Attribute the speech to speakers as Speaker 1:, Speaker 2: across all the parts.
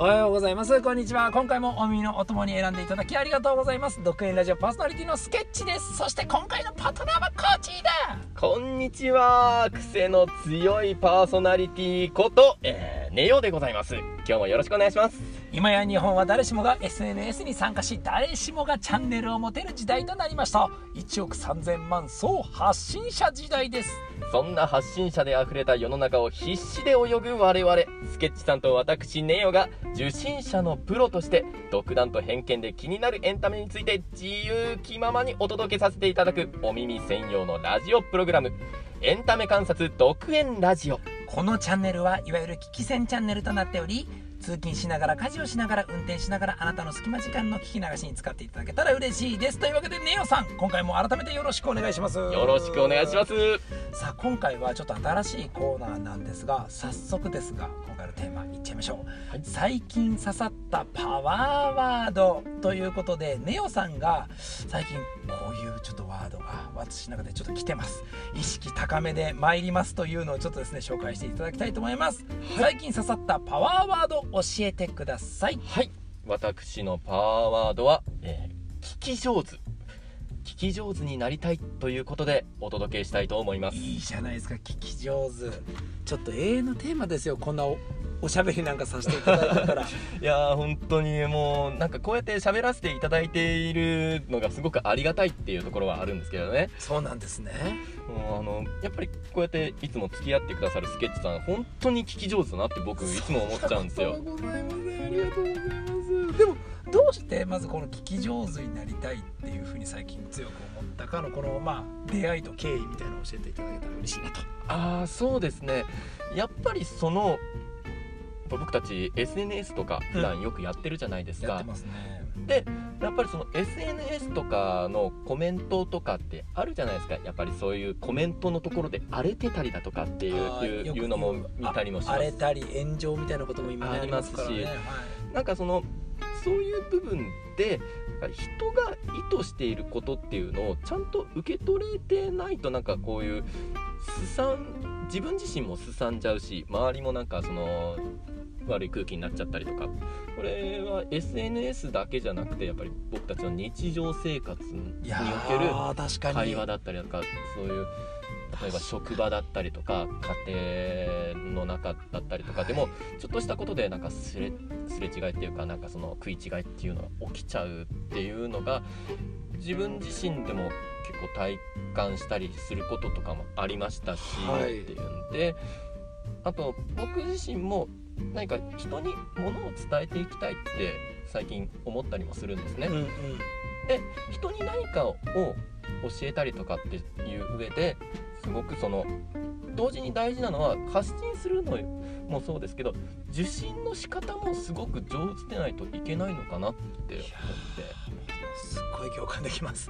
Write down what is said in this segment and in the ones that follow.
Speaker 1: おはようございます。こんにちは。今回もお耳のお供に選んでいただきありがとうございます。独演ラジオパーソナリティのスケッチです。そして今回のパートナーはコーチーだ
Speaker 2: こんにちは。癖の強いパーソナリティこと、えー、ネオでございます。今日もよろしくお願いします。
Speaker 1: 今や日本は誰しもが SNS に参加し誰しもがチャンネルを持てる時代となりました。1億3000万総発信者時代です。
Speaker 2: そんな発信者で溢れた世の中を必死で泳ぐ我々スケッチさんと私ネオが受信者のプロとして独断と偏見で気になるエンタメについて自由気ままにお届けさせていただくお耳専用のラジオプログラム。エンタメ観察独演ラジオ。
Speaker 1: このチャンネルはいわゆる聞き戦チャンネルとなっており通勤しながら家事をしながら運転しながらあなたの隙間時間の聞き流しに使っていただけたら嬉しいです。というわけでネオさん今回も改めてよろしくお願いします。
Speaker 2: よろしくお願いします。
Speaker 1: さあ今回はちょっと新しいコーナーなんですが早速ですが今回のテーマいっちゃいましょう、
Speaker 2: はい。
Speaker 1: 最近刺さったパワーワードということでネオさんが最近こういうちょっとワードが私の中でちょっと来てます。意識高めで参りますというのをちょっとですね紹介していただきたいと思います、最近刺さったパワーワード教えてください。
Speaker 2: はい。私のパワーワードは、えー聞き上手。聞き上手になりたいということでお届けしたいと思います。
Speaker 1: いいじゃないですか聞き上手。ちょっと永遠のテーマですよこんなおおしゃべりなんかさせていただいたから。
Speaker 2: いやー本当にもうなんかこうやって喋らせていただいているのがすごくありがたいっていうところはあるんですけどね。
Speaker 1: そうなんですね。
Speaker 2: もうあのやっぱりこうやっていつも付き合ってくださるスケッチさん本当に聞き上手だなって僕いつも思っちゃうんですよ。
Speaker 1: ありがとうございますでもどうしてまずこの聞き上手になりたいっていうふうに最近強く思ったかのこのまあ出会いと経緯みたいなのを教えていただけたら嬉しいなと。
Speaker 2: ああそうですね。やっぱりその僕たち SNS とか普段よくやってるじゃないですか、でやっぱりその SNS とかのコメントとかってあるじゃないですか。やっぱりそういうコメントのところで荒れてたりだとかっていういうのも見たりもします。
Speaker 1: 荒れたり炎上みたいなことも今ね。
Speaker 2: ありますし
Speaker 1: ね、はい。
Speaker 2: なんかそのそういう部分で人が意図していることっていうのをちゃんと受け取れてないとなんかこういうすさん自分自身もすさんじゃうし周りもなんかその悪い空気になっちゃったりとか。これは SNS だけじゃなくてやっぱり僕たちの日常生活における会話だったりとかそういう例えば職場だったりとか家庭の中だったりとかでも、
Speaker 1: はい
Speaker 2: ちょっとしたことでなんかすれすれ違いっていうかなんかその食い違いっていうのが起きちゃうっていうのが自分自身でも結構体感したりすることとかもありましたし、
Speaker 1: はい。
Speaker 2: っていうんであと僕自身も何か人に物を伝えていきたいって最近思ったりもするんですね。
Speaker 1: うんうん。
Speaker 2: で人に何かを教えたりとかっていう上ですごくその同時に大事なのは発信するのもそうですけど受信の仕方もすごく上手でないといけないのかなって思って。
Speaker 1: すっごい共感できます。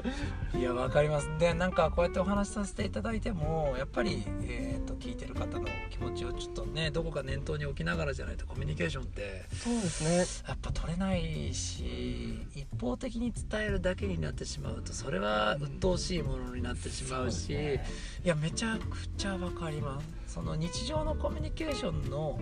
Speaker 1: いやわかります。でなんかこうやってお話しさせていただいてもやっぱり、えー、と聞いてる方の気持ちをちょっとねどこか念頭に置きながらじゃないとコミュニケーションって
Speaker 2: そうですね。
Speaker 1: やっぱ取れないし一方的に伝えるだけになってしまうとそれは鬱陶しいものになってしまうし、
Speaker 2: そうですね。
Speaker 1: いやめちゃくちゃわかります。その日常のコミュニケーションの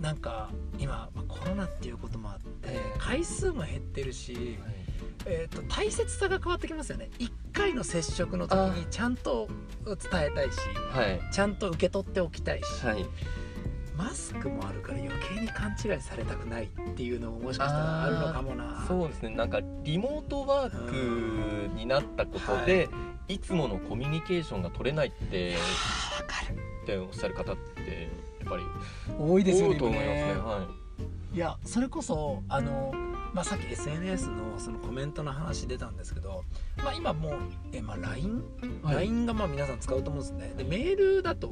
Speaker 1: なんか今まあコロナっていうこともあって回数も減ってるし、えー、と大切さが変わってきますよね。1回の接触の時にちゃんと伝えたいし
Speaker 2: はい。
Speaker 1: ちゃんと受け取っておきたいし、
Speaker 2: はい。
Speaker 1: マスクもあるから余計に勘違いされたくないっていうのももしかしたらあるのかもな。
Speaker 2: そうですね。なんかリモートワークになったことで、い、つものコミュニケーションが取れないって
Speaker 1: わかる。
Speaker 2: っておっしゃる方ってやっぱり
Speaker 1: 多いですよね
Speaker 2: 多いと思いますね。はい
Speaker 1: やそれこそあの、まあ、さっき SNS のそのコメントの話出たんですけど、まあ、今もうえ、まあ、LINE、
Speaker 2: はい。
Speaker 1: LINE がまあ皆さん使うと思うんですね。でメールだと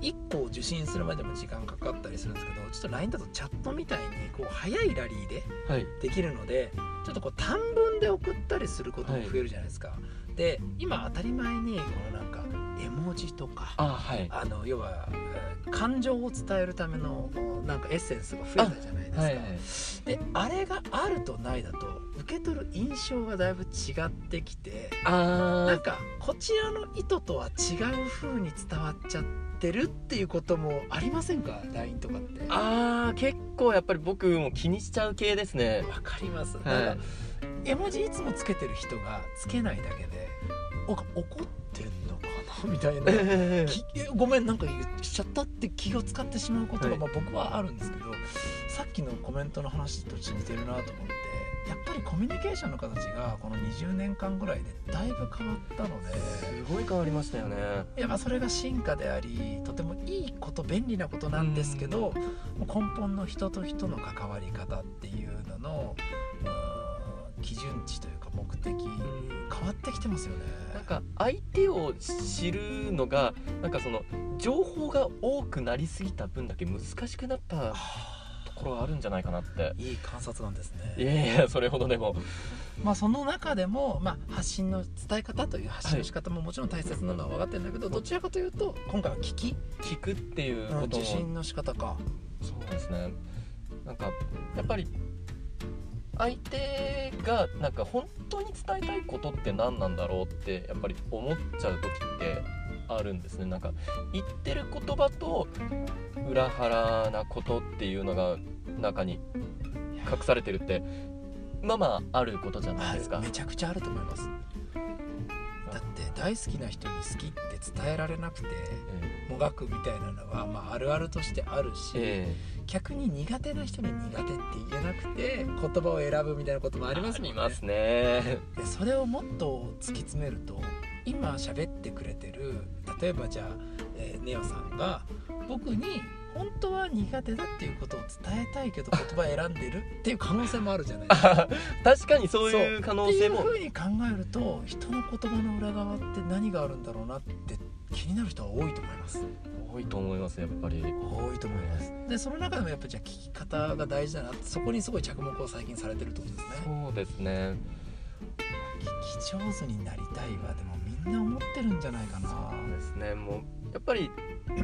Speaker 1: 1個受信するまでも時間かかったりするんですけどちょっと LINE だとチャットみたいにこう早いラリーで
Speaker 2: はい。
Speaker 1: できるのでちょっとこう短文で送ったりすることも増えるじゃないですか、で今当たり前にこのなんか絵文字とか
Speaker 2: あはい。
Speaker 1: あの要はえー感情を伝えるためのなんかエッセンスが増えたじゃないですか、
Speaker 2: はいはい。
Speaker 1: であれがあるとないだと受け取る印象がだいぶ違ってきてな
Speaker 2: あ
Speaker 1: んかこちらの意図とは違う風に伝わっちゃってるっていうこともありませんか？LINE とかって。
Speaker 2: あー結構やっぱり僕も気にしちゃう系ですね。
Speaker 1: わかります、
Speaker 2: はい。
Speaker 1: なんか絵文字いつもつけてる人がつけないだけでお怒ってんみたいな。きごめんなんか言っちゃったって気を使ってしまうことが、
Speaker 2: はい。
Speaker 1: まあ、僕はあるんですけどさっきのコメントの話と似てるなと思ってやっぱりコミュニケーションの形がこの20年間ぐらいでだいぶ変わったのです
Speaker 2: ごい変わりましたよね。
Speaker 1: いやまあそれが進化でありとてもいいこと便利なことなんですけど根本の人と人の関わり方っていうののうん基準値というか目的変わってきてますよね。
Speaker 2: なんか相手を知るのがなんかその情報が多くなりすぎた分だけ難しくなった
Speaker 1: は
Speaker 2: ところがあるんじゃないかなって
Speaker 1: あいい観察なんです
Speaker 2: い
Speaker 1: ね。
Speaker 2: やいやそれほどでも
Speaker 1: まあその中でも、まあ、発信の伝え方という発信の仕方ももちろん大切なのは分かってるんだけど、どちらかというと今回は聞き、
Speaker 2: 聞くっていうことも
Speaker 1: 受信の仕方か。
Speaker 2: そうですねなんかやっぱり相手がなんか本当に伝えたいことって何なんだろうってやっぱり思っちゃう時ってあるんですねなんか言ってる言葉と裏腹なことっていうのが中に隠されてるってまあまああることじゃないですか、
Speaker 1: めちゃくちゃあると思います。だって大好きな人に好きって伝えられなくて
Speaker 2: え
Speaker 1: もがくみたいなのは、まあ、あるあるとしてあるし、
Speaker 2: え
Speaker 1: 逆に苦手な人に苦手って言えなくて言葉を選ぶみたいなこともありますもんね。
Speaker 2: ますね。
Speaker 1: でそれをもっと突き詰めると今喋ってくれてる例えばじゃあ、えーネオさんが僕に本当は苦手だっていうことを伝えたいけど言葉選んでるっていう可能性もあるじゃないですか。
Speaker 2: 確かにそういう可能
Speaker 1: ってい
Speaker 2: 性も
Speaker 1: うふうに考えると人の言葉の裏側って何があるんだろうなって気になる人は多いと思います。
Speaker 2: 多いと思いますやっぱり。
Speaker 1: 多いと思います。でその中でもやっぱじゃあ聞き方が大事だなってそこにすごい着目を最近されてるってことですね。
Speaker 2: そうですね。
Speaker 1: 聞き上手になりたいはでもみんな思ってるんじゃないかな。
Speaker 2: そうですね。もうやっぱり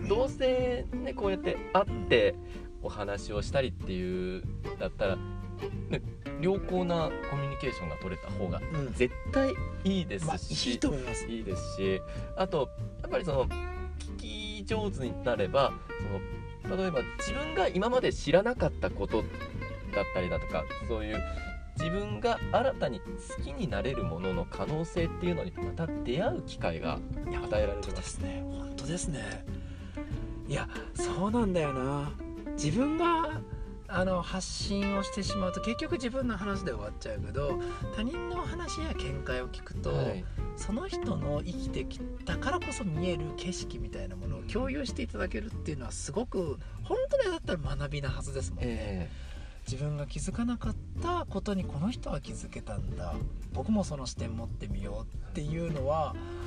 Speaker 2: どうせねこうやって会ってお話をしたりっていうだったら、ね、良好なコミュニケーションが取れた方が
Speaker 1: うん。
Speaker 2: 絶対いいです
Speaker 1: まあ
Speaker 2: し、
Speaker 1: いいと思います。
Speaker 2: いいですし。あとやっぱりその聞き上手になればその例えば自分が今まで知らなかったことだったりだとかそういう自分が新たに好きになれるものの可能性っていうのにまた出会う機会が与えられ
Speaker 1: 本当で
Speaker 2: す
Speaker 1: すね。本当ですね。いやそうなんだよな。自分があの発信をしてしまうと結局自分の話で終わっちゃうけど他人の話や見解を聞くと、
Speaker 2: はい。
Speaker 1: その人の生きてきたからこそ見える景色みたいなものを共有していただけるっていうのはすごく本当にだったら学びなはずですもんね、
Speaker 2: え
Speaker 1: 自分が気づかなかったことにこの人は気づけたんだ。僕もその視点持ってみようっていうのはコ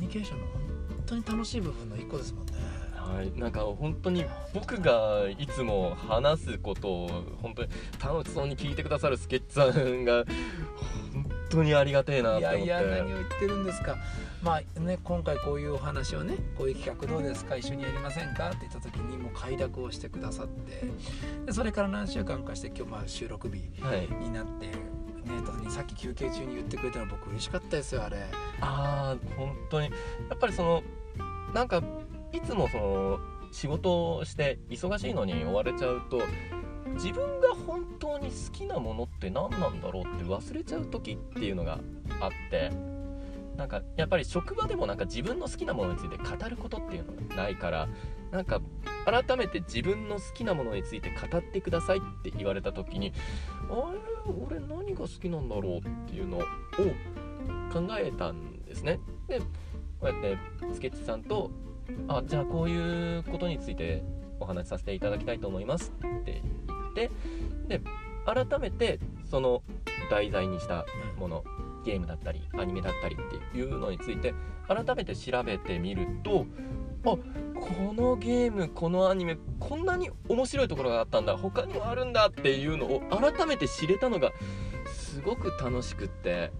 Speaker 1: ミュニケーションの本当に楽しい部分の一個ですもんね。
Speaker 2: えはい、なんか本当に僕がいつも話すことを本当に楽しそうに聞いてくださるスケッチさんが本当にありがてえなって思って。
Speaker 1: いやいや何を言ってるんですか。まあね今回こういうお話をねこういう企画どうですか一緒にやりませんかって言った時にもう快諾をしてくださってでそれから何週間かして今日まあ収録日
Speaker 2: はい。
Speaker 1: になってね特にさっき休憩中に言ってくれたの僕嬉しかったですよあれ。
Speaker 2: ああ本当に。やっぱりそのなんかいつもその仕事をして忙しいのに追われちゃうと自分が本当に好きなものって何なんだろうって忘れちゃう時っていうのがあってなんかやっぱり職場でもなんか自分の好きなものについて語ることっていうのがないからなんか改めて自分の好きなものについて語ってくださいって言われた時にあれ？俺何が好きなんだろうっていうのを考えたんですね。でこうやってスケッチさんと「あじゃあこういうことについてお話しさせていただきたいと思います」って言ってで改めてその題材にしたものゲームだったりアニメだったりっていうのについて改めて調べてみるとあこのゲームこのアニメこんなに面白いところがあったんだ。他にもあるんだっていうのを改めて知れたのがすごく楽しくって。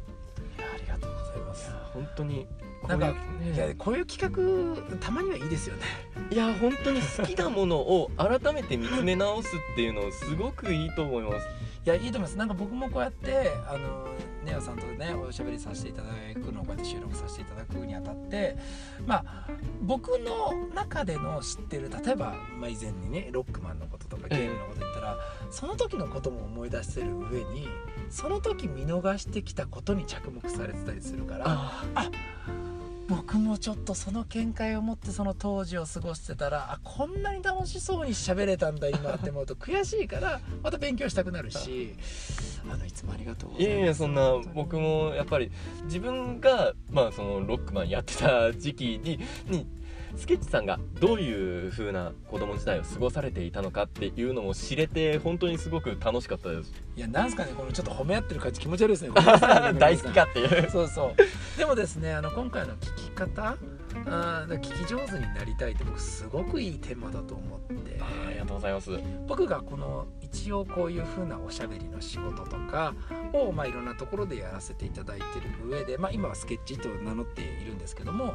Speaker 1: いやありがとうございます。
Speaker 2: 本当にこ
Speaker 1: なんか
Speaker 2: こういう
Speaker 1: いやこういう企画たまにはいいですよね。
Speaker 2: いや本当に好きなものを改めて見つめ直すっていうのすごくいいと思います
Speaker 1: いやいいと思います。なんか僕もこうやってあのネオさんとねおしゃべりさせていただくのをこうやって収録させていただくにあたってまあ僕の中での知ってる例えば、まあ、以前にねロックマンのこととかゲームのこと言ったら、その時のことも思い出せる上にその時見逃してきたことに着目されてたりするから
Speaker 2: あ
Speaker 1: 僕もちょっとその見解を持ってその当時を過ごしてたらあこんなに楽しそうに喋れたんだ今って思うと悔しいからまた勉強したくなるしあのいつもありがとうございます。
Speaker 2: いやいやそんな僕もやっぱり自分がまあそのロックマンやってた時期ににスケッチさんがどういう風な子供時代を過ごされていたのかっていうのも知れて本当にすごく楽しかったです。
Speaker 1: いやなんすかねこのちょっと褒め合ってる感じ気持ち悪いですね
Speaker 2: 大好きかっていう
Speaker 1: そうそう。でもですねあの今回の聞き方あー聞き上手になりたいって僕すごくいいテーマだと思って。
Speaker 2: ありがとうございます。
Speaker 1: 僕がこの一応こういう風なおしゃべりの仕事とかを、まあ、いろんなところでやらせていただいてる上で、まあ、今はスケッチと名乗っているんですけども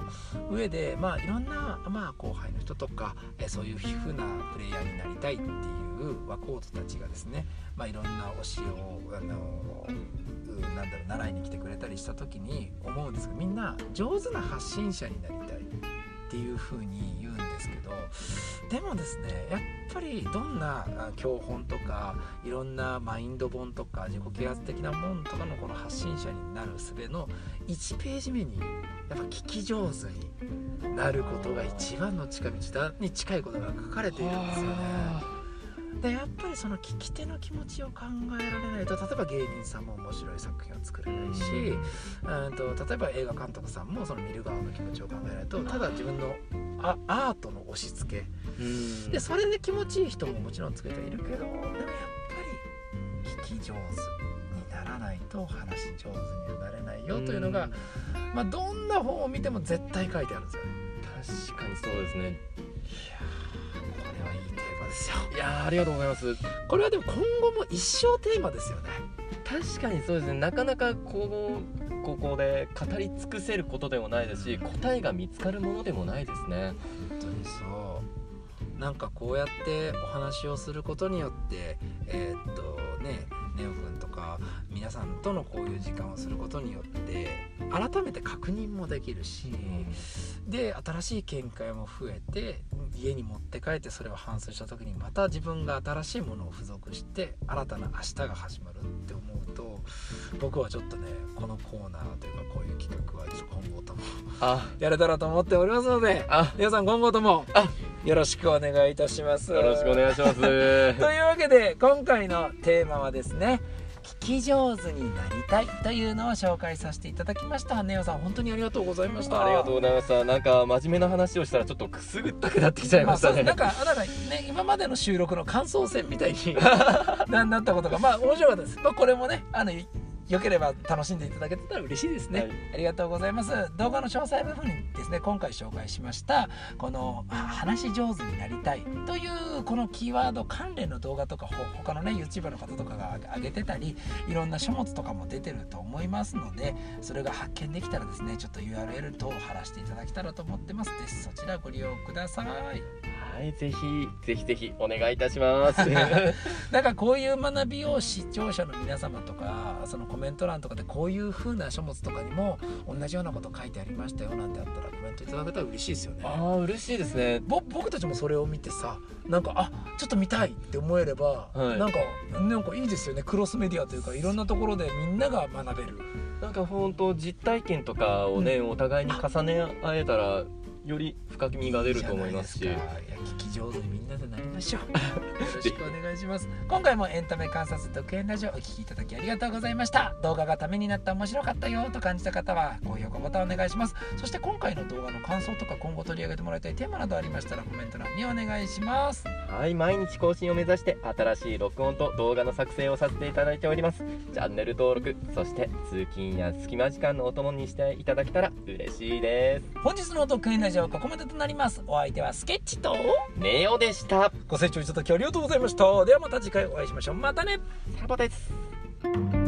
Speaker 1: 上で、まあ、いろんな、まあ、後輩の人とかえそういう風なプレイヤーになりたいっていう若人たちがですね、まあ、いろんな教えをあのうなんだろう習いに来てくれたりした時に思うんですけどみんな上手な発信者になりたいっていう風に言うんですけどでもですねやっぱりどんな教本とかいろんなマインド本とか自己啓発的なもんとかのこの発信者になる術の1ページ目にやっぱ聞き上手になることが一番の近道だに近いことが書かれているんですよね。でやっぱりその聞き手の気持ちを考えられないと例えば芸人さんも面白い作品を作れないし、うんと例えば映画監督さんもその見る側の気持ちを考えないとただ自分のあアートの押し付け。
Speaker 2: うん。
Speaker 1: でそれで気持ちいい人ももちろん作れてはいるけどでもやっぱり聞き上手にならないと話し上手にはなれないよというのが、まあ、どんな本を見ても絶対書いてあるんですよね。
Speaker 2: 確かにそうですね
Speaker 1: ですよ。
Speaker 2: いやーありがとうございます
Speaker 1: これはでも今後も一生テーマですよね。
Speaker 2: 確かにそうですねなかなかこうここで語り尽くせることでもないですし答えが見つかるものでもないですね
Speaker 1: 本当にそうなんかこうやってお話をすることによってえーっとねネオ君とか皆さんとのこういう時間をすることによって改めて確認もできるしで新しい見解も増えて家に持って帰ってそれを反芻した時にまた自分が新しいものを付属して新たな明日が始まるって思うと僕はちょっとねこのコーナーというかこういう企画はちょっと今後とも
Speaker 2: あ。
Speaker 1: やれたらと思っておりますので
Speaker 2: あ。
Speaker 1: 皆さん今後とも
Speaker 2: あ
Speaker 1: よろしくお願いいたします。
Speaker 2: よろしくお願いします。
Speaker 1: というわけで今回のテーマはですね聞き上手になりたいというのを紹介させていただきました。ネオさん本当にありがとうございました。
Speaker 2: ありがとうございましたなんか真面目な話をしたらちょっとくすぐったくなってきちゃいましたね、
Speaker 1: あそうですなんかなんかね今までの収録の感想戦みたいに ななったことがまあ面白かったです、まあ、これもねあのよければ楽しんでいただけてたら嬉しいですね、
Speaker 2: はい。
Speaker 1: ありがとうございます。動画の詳細部分にですね今回紹介しましたこのあ話し上手になりたいというこのキーワード関連の動画とかほ他のね YouTuber の方とかが上げてたりいろんな書物とかも出てると思いますのでそれが発見できたらですねちょっと URL 等を貼らせていただけたらと思ってます。ぜひそちらご利用ください
Speaker 2: はいぜひぜひぜひお願いいたします。
Speaker 1: なんかこういう学びを視聴者の皆様とかそのコメント欄とかでこういう風な書物とかにも同じようなこと書いてありましたよなんてあったらコメントいただけたら嬉しいですよね。
Speaker 2: ああ嬉しいですね。
Speaker 1: ぼ僕たちもそれを見てさなんかあちょっと見たいって思えれば、
Speaker 2: はい。
Speaker 1: なんかなんかいいですよね。クロスメディアというかいろんなところでみんなが学べる。
Speaker 2: なんか本当実体験とかをね、お互いに重ね合えたらより深みが出ると思いますし。
Speaker 1: いや聞き上手にみんなでなりましょう。よろしくお願いします。今回もエンタメ観察独演ラジオお聞きいただきありがとうございました。動画がためになった面白かったよと感じた方は高評価ボタンお願いします。そして今回の動画の感想とか今後取り上げてもらいたいテーマなどありましたらコメント欄にお願いします。
Speaker 2: はい毎日更新を目指して新しい録音と動画の作成をさせていただいております。チャンネル登録そして通勤や隙間時間のお供にしていただけたら嬉しいです。
Speaker 1: 本日の独演ラジオはここまでとなります。お相手はスケッチと
Speaker 2: ネオでした。
Speaker 1: ご清聴いただきありがとうございました。ではまた次回お会いしましょう。またね。
Speaker 2: サボです